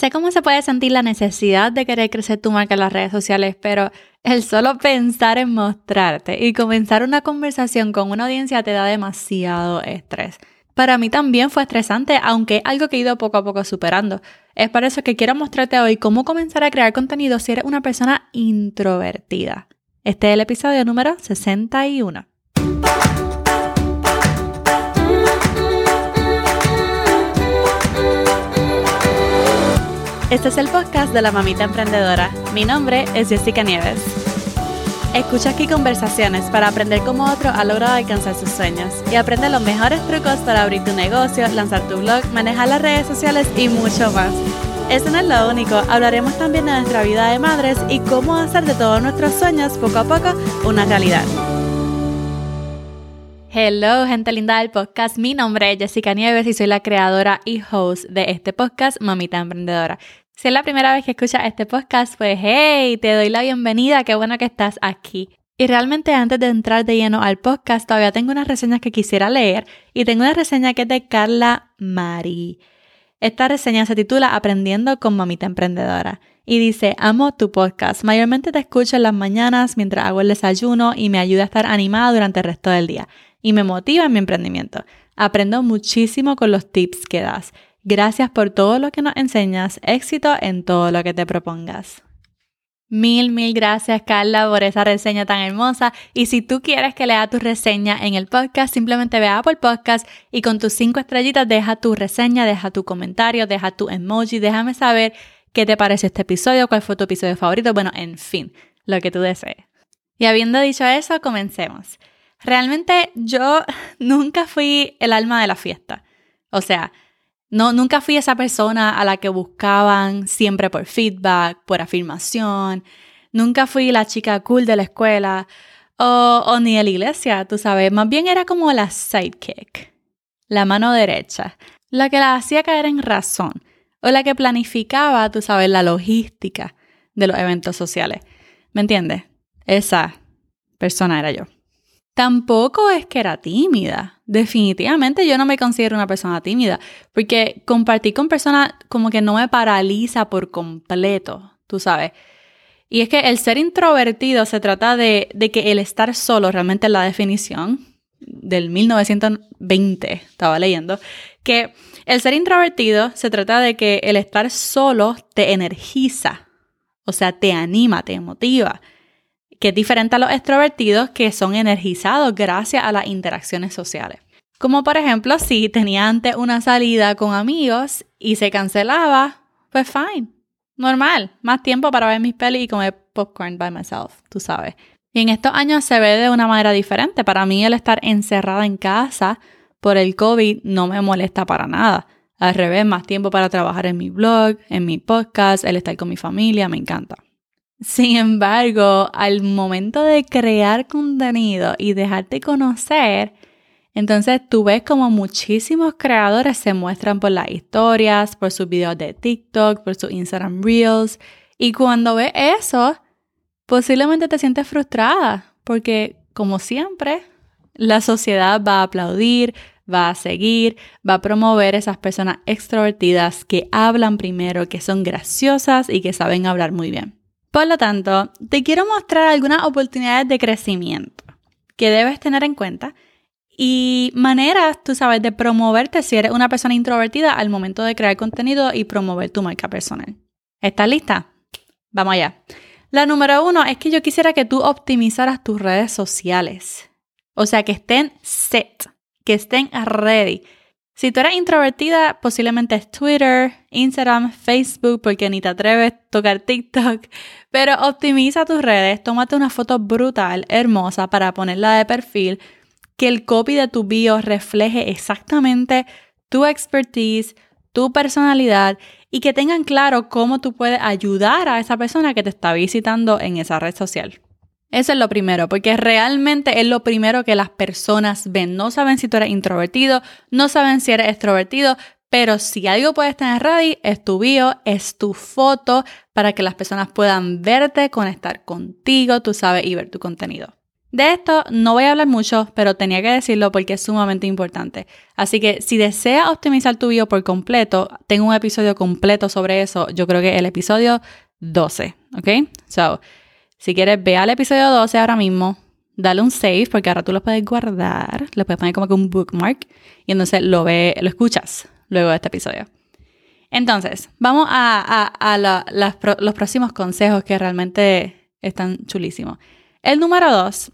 Sé cómo se puede sentir la necesidad de querer crecer tu marca en las redes sociales, pero el solo pensar en mostrarte y comenzar una conversación con una audiencia te da demasiado estrés. Para mí también fue estresante, aunque algo que he ido poco a poco superando. Es por eso que quiero mostrarte hoy cómo comenzar a crear contenido si eres una persona introvertida. Este es el episodio número 61. Este es el podcast de la mamita emprendedora. Mi nombre es Jessica Nieves. Escucha aquí conversaciones para aprender cómo otro ha logrado alcanzar sus sueños y aprende los mejores trucos para abrir tu negocio, lanzar tu blog, manejar las redes sociales y mucho más. Eso no es lo único, hablaremos también de nuestra vida de madres y cómo hacer de todos nuestros sueños poco a poco una realidad. Hello, gente linda del podcast. Mi nombre es Jessica Nieves y soy la creadora y host de este podcast, Mamita Emprendedora. Si es la primera vez que escuchas este podcast, pues hey, te doy la bienvenida, qué bueno que estás aquí. Y realmente antes de entrar de lleno al podcast, todavía tengo unas reseñas que quisiera leer y tengo una reseña que es de Carla Mari. Esta reseña se titula Aprendiendo con Mamita Emprendedora y dice, amo tu podcast, mayormente te escucho en las mañanas mientras hago el desayuno y me ayuda a estar animada durante el resto del día y me motiva en mi emprendimiento. Aprendo muchísimo con los tips que das. Gracias por todo lo que nos enseñas. Éxito en todo lo que te propongas. Mil, mil gracias Carla por esa reseña tan hermosa. Y si tú quieres que lea tu reseña en el podcast, simplemente ve a Apple Podcast y con tus cinco estrellitas deja tu reseña, deja tu comentario, deja tu emoji, déjame saber qué te parece este episodio, cuál fue tu episodio favorito, bueno, en fin, lo que tú desees. Y habiendo dicho eso, comencemos. Realmente yo nunca fui el alma de la fiesta. O sea, no, nunca fui esa persona a la que buscaban siempre por feedback, por afirmación. Nunca fui la chica cool de la escuela o, o ni de la iglesia, tú sabes. Más bien era como la sidekick, la mano derecha, la que la hacía caer en razón o la que planificaba, tú sabes, la logística de los eventos sociales. ¿Me entiendes? Esa persona era yo. Tampoco es que era tímida. Definitivamente yo no me considero una persona tímida, porque compartir con personas como que no me paraliza por completo, tú sabes. Y es que el ser introvertido se trata de, que el estar solo, realmente la definición del 1920, estaba leyendo, que el ser introvertido se trata de que el estar solo te energiza, o sea, te anima, te motiva que es diferente a los extrovertidos que son energizados gracias a las interacciones sociales. Como por ejemplo, si tenía antes una salida con amigos y se cancelaba, pues fine, normal, más tiempo para ver mis pelis y comer popcorn by myself, tú sabes. Y en estos años se ve de una manera diferente. Para mí el estar encerrada en casa por el COVID no me molesta para nada. Al revés, más tiempo para trabajar en mi blog, en mi podcast, el estar con mi familia, me encanta. Sin embargo, al momento de crear contenido y dejarte conocer, entonces tú ves como muchísimos creadores se muestran por las historias, por sus videos de TikTok, por sus Instagram Reels. Y cuando ves eso, posiblemente te sientes frustrada, porque como siempre, la sociedad va a aplaudir, va a seguir, va a promover esas personas extrovertidas que hablan primero, que son graciosas y que saben hablar muy bien. Por lo tanto, te quiero mostrar algunas oportunidades de crecimiento que debes tener en cuenta y maneras, tú sabes, de promoverte si eres una persona introvertida al momento de crear contenido y promover tu marca personal. ¿Estás lista? Vamos allá. La número uno es que yo quisiera que tú optimizaras tus redes sociales. O sea, que estén set, que estén ready. Si tú eres introvertida, posiblemente es Twitter, Instagram, Facebook, porque ni te atreves a tocar TikTok. Pero optimiza tus redes, tómate una foto brutal, hermosa, para ponerla de perfil, que el copy de tu bio refleje exactamente tu expertise, tu personalidad y que tengan claro cómo tú puedes ayudar a esa persona que te está visitando en esa red social. Eso es lo primero, porque realmente es lo primero que las personas ven. No saben si tú eres introvertido, no saben si eres extrovertido, pero si algo puedes tener ready, es tu bio, es tu foto, para que las personas puedan verte, conectar contigo, tú sabes, y ver tu contenido. De esto no voy a hablar mucho, pero tenía que decirlo porque es sumamente importante. Así que si deseas optimizar tu video por completo, tengo un episodio completo sobre eso. Yo creo que el episodio 12, ¿ok? So, si quieres, ve al episodio 12 ahora mismo, dale un save porque ahora tú lo puedes guardar, le puedes poner como que un bookmark y entonces lo ve, lo escuchas luego de este episodio. Entonces, vamos a, los próximos consejos que realmente están chulísimos. El número dos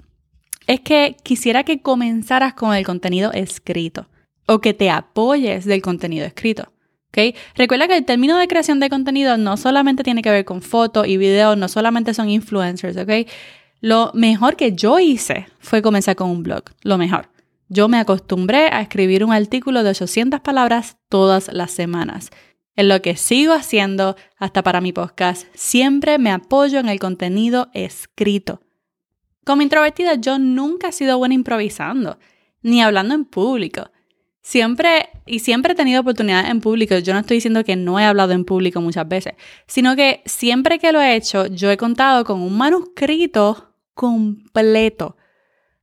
es que quisiera que comenzaras con el contenido escrito o que te apoyes del contenido escrito. Recuerda que el término de creación de contenido no solamente tiene que ver con fotos y videos, no solamente son influencers. Lo mejor que yo hice fue comenzar con un blog, lo mejor. Yo me acostumbré a escribir un artículo de 800 palabras todas las semanas. En lo que sigo haciendo hasta para mi podcast, siempre me apoyo en el contenido escrito. Como introvertida, yo nunca he sido buena improvisando, ni hablando en público. Siempre, y siempre he tenido oportunidades en público. Yo no estoy diciendo que no he hablado en público muchas veces, sino que siempre que lo he hecho, yo he contado con un manuscrito completo,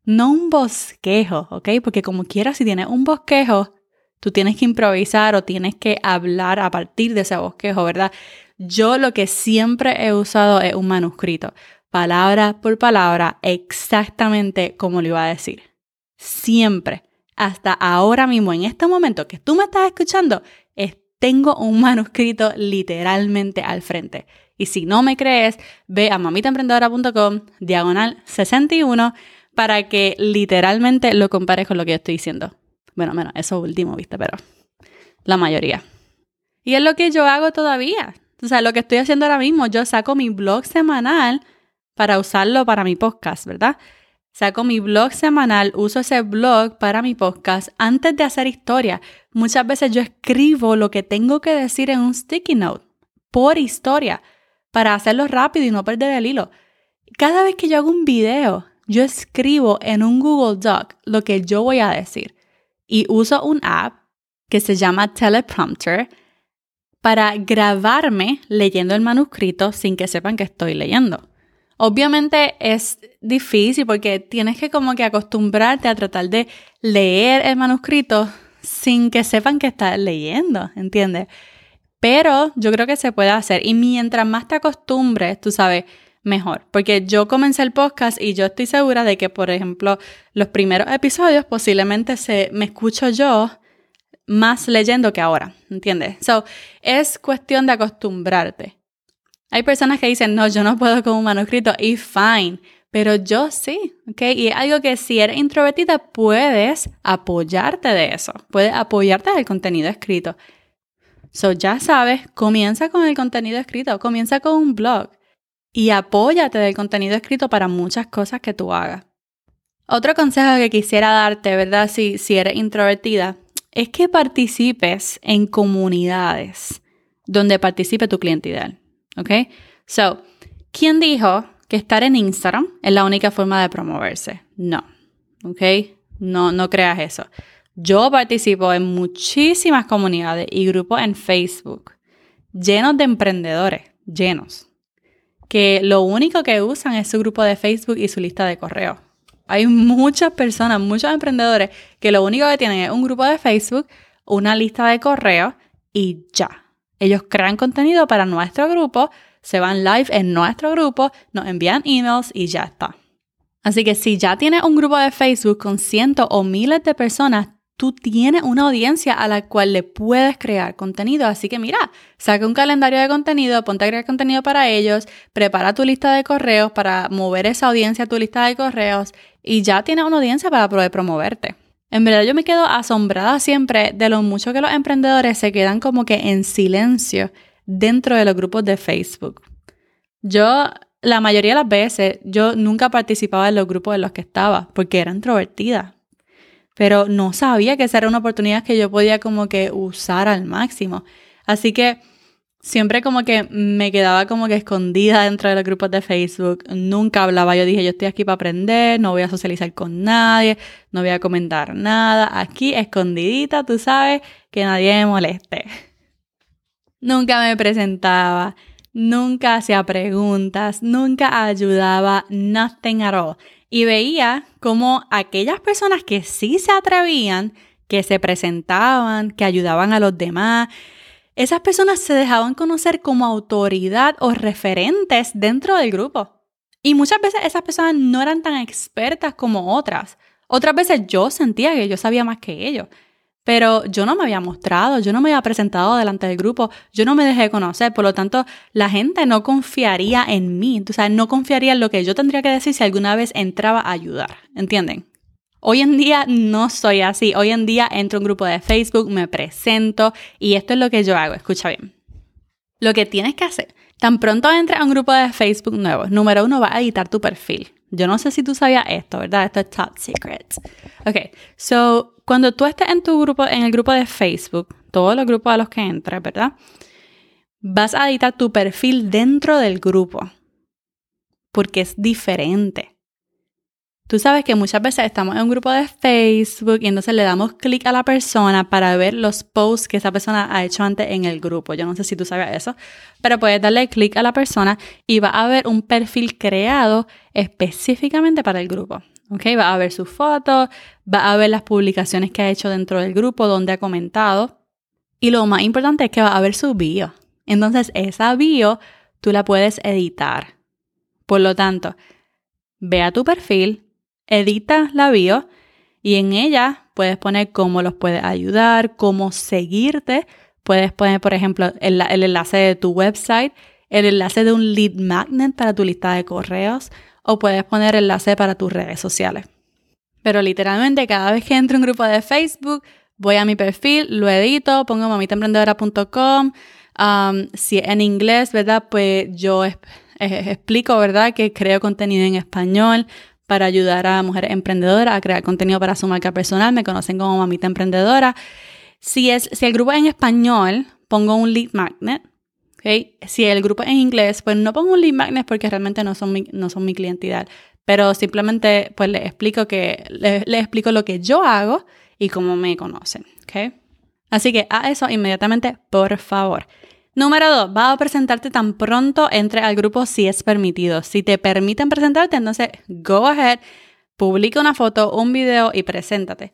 no un bosquejo, ¿ok? Porque como quieras, si tienes un bosquejo, tú tienes que improvisar o tienes que hablar a partir de ese bosquejo, ¿verdad? Yo lo que siempre he usado es un manuscrito, palabra por palabra, exactamente como lo iba a decir. Siempre hasta ahora mismo, en este momento que tú me estás escuchando, tengo un manuscrito literalmente al frente. Y si no me crees, ve a mamitaemprendedora.com, diagonal 61, para que literalmente lo compares con lo que yo estoy diciendo. Bueno, bueno, eso último, viste, pero la mayoría. Y es lo que yo hago todavía. O sea, lo que estoy haciendo ahora mismo, yo saco mi blog semanal para usarlo para mi podcast, ¿verdad? Saco mi blog semanal, uso ese blog para mi podcast antes de hacer historia. Muchas veces yo escribo lo que tengo que decir en un sticky note por historia para hacerlo rápido y no perder el hilo. Cada vez que yo hago un video, yo escribo en un Google Doc lo que yo voy a decir y uso un app que se llama Teleprompter para grabarme leyendo el manuscrito sin que sepan que estoy leyendo. Obviamente es difícil porque tienes que como que acostumbrarte a tratar de leer el manuscrito sin que sepan que estás leyendo, ¿entiendes? Pero yo creo que se puede hacer y mientras más te acostumbres, tú sabes, mejor. Porque yo comencé el podcast y yo estoy segura de que, por ejemplo, los primeros episodios posiblemente se, me escucho yo más leyendo que ahora, ¿entiendes? So, es cuestión de acostumbrarte. Hay personas que dicen, no, yo no puedo con un manuscrito y fine, pero yo sí, ¿ok? Y es algo que si eres introvertida puedes apoyarte de eso, puedes apoyarte del contenido escrito. So ya sabes, comienza con el contenido escrito, comienza con un blog y apóyate del contenido escrito para muchas cosas que tú hagas. Otro consejo que quisiera darte, ¿verdad? Si, si eres introvertida, es que participes en comunidades donde participe tu cliente ideal. ¿Ok? So, ¿quién dijo que estar en Instagram es la única forma de promoverse? No. ¿Ok? No, no creas eso. Yo participo en muchísimas comunidades y grupos en Facebook llenos de emprendedores, llenos, que lo único que usan es su grupo de Facebook y su lista de correo. Hay muchas personas, muchos emprendedores que lo único que tienen es un grupo de Facebook, una lista de correo y ya. Ellos crean contenido para nuestro grupo, se van live en nuestro grupo, nos envían emails y ya está. Así que si ya tienes un grupo de Facebook con cientos o miles de personas, tú tienes una audiencia a la cual le puedes crear contenido. Así que mira, saca un calendario de contenido, ponte a crear contenido para ellos, prepara tu lista de correos para mover esa audiencia a tu lista de correos y ya tienes una audiencia para poder promoverte. En verdad yo me quedo asombrada siempre de lo mucho que los emprendedores se quedan como que en silencio dentro de los grupos de Facebook. Yo, la mayoría de las veces, yo nunca participaba en los grupos en los que estaba porque era introvertida. Pero no sabía que esa era una oportunidad que yo podía como que usar al máximo. Así que siempre como que me quedaba como que escondida dentro de los grupos de Facebook, nunca hablaba, yo dije, yo estoy aquí para aprender, no voy a socializar con nadie, no voy a comentar nada, aquí escondidita, tú sabes, que nadie me moleste. Nunca me presentaba, nunca hacía preguntas, nunca ayudaba, nothing at all. y veía como aquellas personas que sí se atrevían, que se presentaban, que ayudaban a los demás, esas personas se dejaban conocer como autoridad o referentes dentro del grupo. Y muchas veces esas personas no eran tan expertas como otras. Otras veces yo sentía que yo sabía más que ellos. Pero yo no me había mostrado, yo no me había presentado delante del grupo, yo no me dejé conocer, por lo tanto la gente no confiaría en mí, o sea, no confiaría en lo que yo tendría que decir si alguna vez entraba a ayudar, ¿entienden? Hoy en día no soy así, hoy en día entro a un grupo de Facebook, me presento y esto es lo que yo hago, escucha bien. Lo que tienes que hacer, tan pronto entres a un grupo de Facebook nuevo, número uno, va a editar tu perfil. Yo no sé si tú sabías esto, ¿verdad? Esto es top secret. Ok, so cuando tú estés en tu grupo, en el grupo de Facebook, todos los grupos a los que entras, ¿verdad? Vas a editar tu perfil dentro del grupo. Porque es diferente. Tú sabes que muchas veces estamos en un grupo de Facebook y entonces le damos clic a la persona para ver los posts que esa persona ha hecho antes en el grupo. Yo no sé si tú sabes eso, pero puedes darle clic a la persona y va a ver un perfil creado específicamente para el grupo. ¿ok? Va a ver sus fotos, va a ver las publicaciones que ha hecho dentro del grupo, donde ha comentado. Y lo más importante es que va a ver su bio. Entonces, esa bio tú la puedes editar. Por lo tanto, ve a tu perfil, edita la bio y en ella puedes poner cómo los puedes ayudar, cómo seguirte. Puedes poner, por ejemplo, el, enlace de tu website, el enlace de un lead magnet para tu lista de correos o puedes poner enlace para tus redes sociales. Pero literalmente cada vez que entro en un grupo de Facebook, voy a mi perfil, lo edito, pongo mamitaemprendedora.com. Um, si en inglés, ¿verdad? Pues yo explico, ¿verdad? Que creo contenido en español para ayudar a mujeres emprendedoras a crear contenido para su marca personal. Me conocen como Mamita Emprendedora. Si, es, si el grupo es en español, pongo un lead magnet. Si el grupo es en inglés, pues no pongo un lead magnet porque realmente no son mi, no son mi. Pero simplemente pues les explico, que, explico lo que yo hago y cómo me conocen. Así que a eso inmediatamente, por favor. Número dos, vas a presentarte tan pronto entre al grupo si es permitido. Si te permiten presentarte, entonces go ahead, publica una foto, un video y preséntate.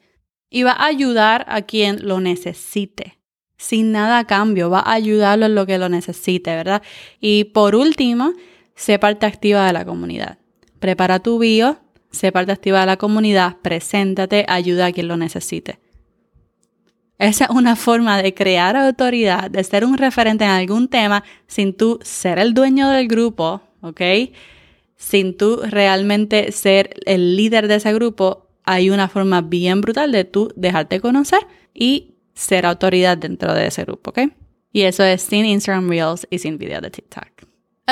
Y va a ayudar a quien lo necesite. Sin nada a cambio, va a ayudarlo en lo que lo necesite, ¿verdad? Y por último, sé parte activa de la comunidad. Prepara tu bio, sé parte activa de la comunidad, preséntate, ayuda a quien lo necesite. Esa es una forma de crear autoridad, de ser un referente en algún tema sin tú ser el dueño del grupo, ¿ok? Sin tú realmente ser el líder de ese grupo, hay una forma bien brutal de tú dejarte conocer y ser autoridad dentro de ese grupo, ¿ok? Y eso es sin Instagram Reels y sin video de TikTok.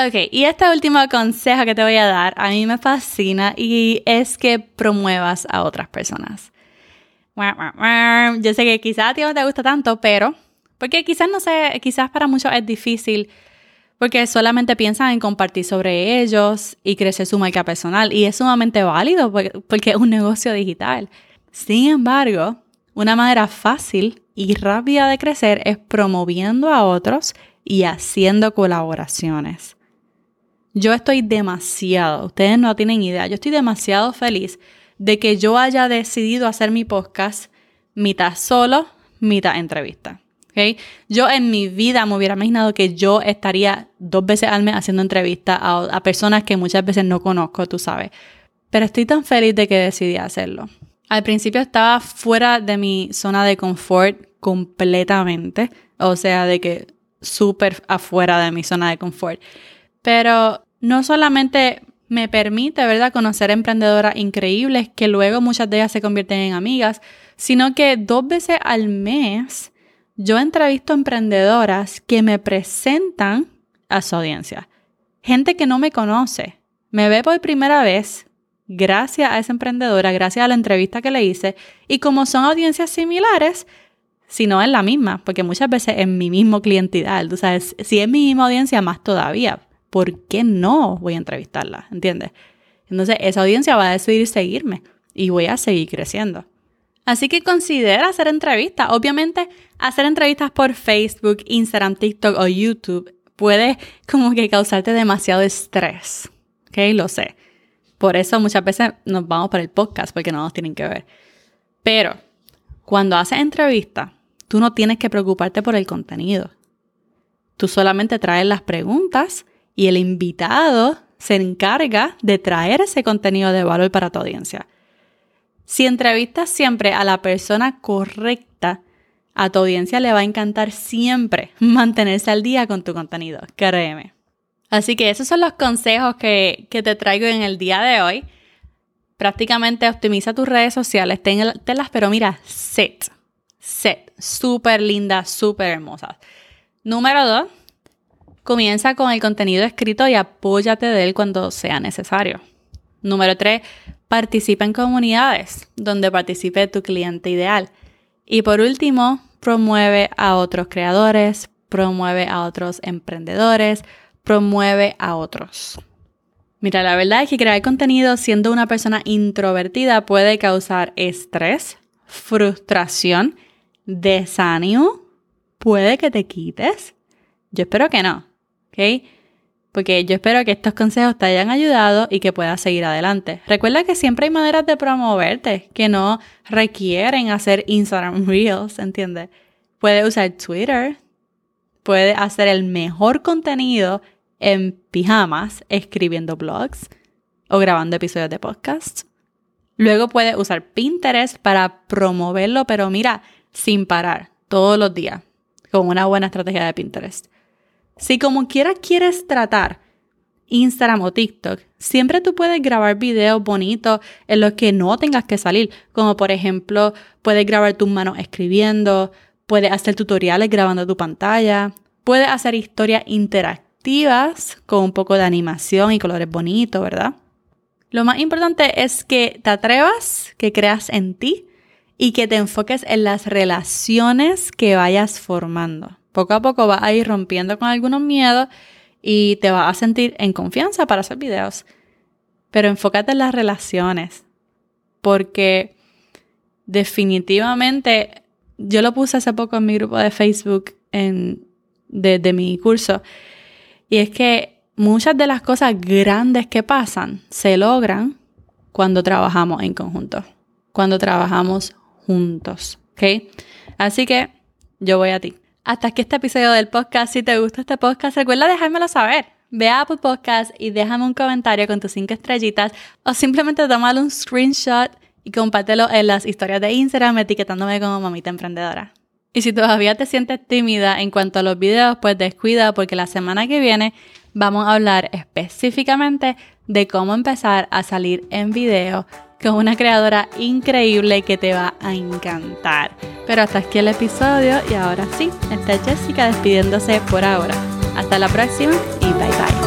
Ok, y este último consejo que te voy a dar a mí me fascina y es que promuevas a otras personas. Yo sé que quizás a ti no te gusta tanto, pero porque quizás no sé, quizás para muchos es difícil porque solamente piensan en compartir sobre ellos y crecer su marca personal y es sumamente válido porque es un negocio digital. Sin embargo, una manera fácil y rápida de crecer es promoviendo a otros y haciendo colaboraciones. Yo estoy demasiado, ustedes no tienen idea, yo estoy demasiado feliz de que yo haya decidido hacer mi podcast mitad solo, mitad entrevista. Yo en mi vida me hubiera imaginado que yo estaría dos veces al mes haciendo entrevistas a, a personas que muchas veces no conozco, tú sabes. Pero estoy tan feliz de que decidí hacerlo. Al principio estaba fuera de mi zona de confort completamente, o sea, de que súper afuera de mi zona de confort. Pero no solamente me permite, ¿verdad?, conocer emprendedoras increíbles que luego muchas de ellas se convierten en amigas, sino que dos veces al mes yo entrevisto emprendedoras que me presentan a su audiencia. Gente que no me conoce, me ve por primera vez gracias a esa emprendedora, gracias a la entrevista que le hice, y como son audiencias similares, si no es la misma, porque muchas veces es mi mismo clientidad, tú sabes, si es mi misma audiencia, más todavía, ¿por qué no voy a entrevistarla? ¿Entiendes? Entonces esa audiencia va a decidir seguirme y voy a seguir creciendo. Así que considera hacer entrevistas. Obviamente, hacer entrevistas por Facebook, Instagram, TikTok o YouTube puede como que causarte demasiado estrés. ¿Ok? Lo sé. Por eso muchas veces nos vamos para el podcast porque no nos tienen que ver. Pero cuando haces entrevista, tú no tienes que preocuparte por el contenido. Tú solamente traes las preguntas y el invitado se encarga de traer ese contenido de valor para tu audiencia. Si entrevistas siempre a la persona correcta, a tu audiencia le va a encantar siempre mantenerse al día con tu contenido, créeme. Así que esos son los consejos que, te traigo en el día de hoy. Prácticamente optimiza tus redes sociales, tenlas, pero mira, set, set, súper lindas, súper hermosas. Número dos, comienza con el contenido escrito y apóyate de él cuando sea necesario. Número tres, participa en comunidades donde participe tu cliente ideal. Y por último, promueve a otros creadores, promueve a otros emprendedores, promueve a otros. Mira, la verdad es que crear contenido siendo una persona introvertida puede causar estrés, frustración, desánimo, puede que te quites. Yo espero que no, Porque yo espero que estos consejos te hayan ayudado y que puedas seguir adelante. Recuerda que siempre hay maneras de promoverte que no requieren hacer Instagram Reels, ¿entiendes? Puedes usar Twitter, puedes hacer el mejor contenido en pijamas escribiendo blogs o grabando episodios de podcast. Luego puedes usar Pinterest para promoverlo, pero mira, sin parar, todos los días, con una buena estrategia de Pinterest. Si como quiera quieres tratar Instagram o TikTok, siempre tú puedes grabar videos bonitos en los que no tengas que salir, como por ejemplo, puedes grabar tus manos escribiendo, puedes hacer tutoriales grabando tu pantalla, puedes hacer historias interactivas con un poco de animación y colores bonitos, ¿verdad? Lo más importante es que te atrevas, que creas en ti y que te enfoques en las relaciones que vayas formando. Poco a poco vas a ir rompiendo con algunos miedos y te vas a sentir en confianza para hacer videos. Pero enfócate en las relaciones, porque definitivamente yo lo puse hace poco en mi grupo de Facebook en, de, mi curso, y es que muchas de las cosas grandes que pasan se logran cuando trabajamos en conjunto, cuando trabajamos juntos, ¿ok? Así que yo voy a ti. Hasta aquí este episodio del podcast. Si te gusta este podcast, recuerda dejármelo saber. Ve a Apple Podcast y déjame un comentario con tus cinco estrellitas o simplemente tómale un screenshot y compártelo en las historias de Instagram etiquetándome como mamita emprendedora. Y si todavía te sientes tímida en cuanto a los videos, pues descuida porque la semana que viene vamos a hablar específicamente de cómo empezar a salir en video con una creadora increíble que te va a encantar. Pero hasta aquí el episodio y ahora sí, está Jessica despidiéndose por ahora. Hasta la próxima y bye.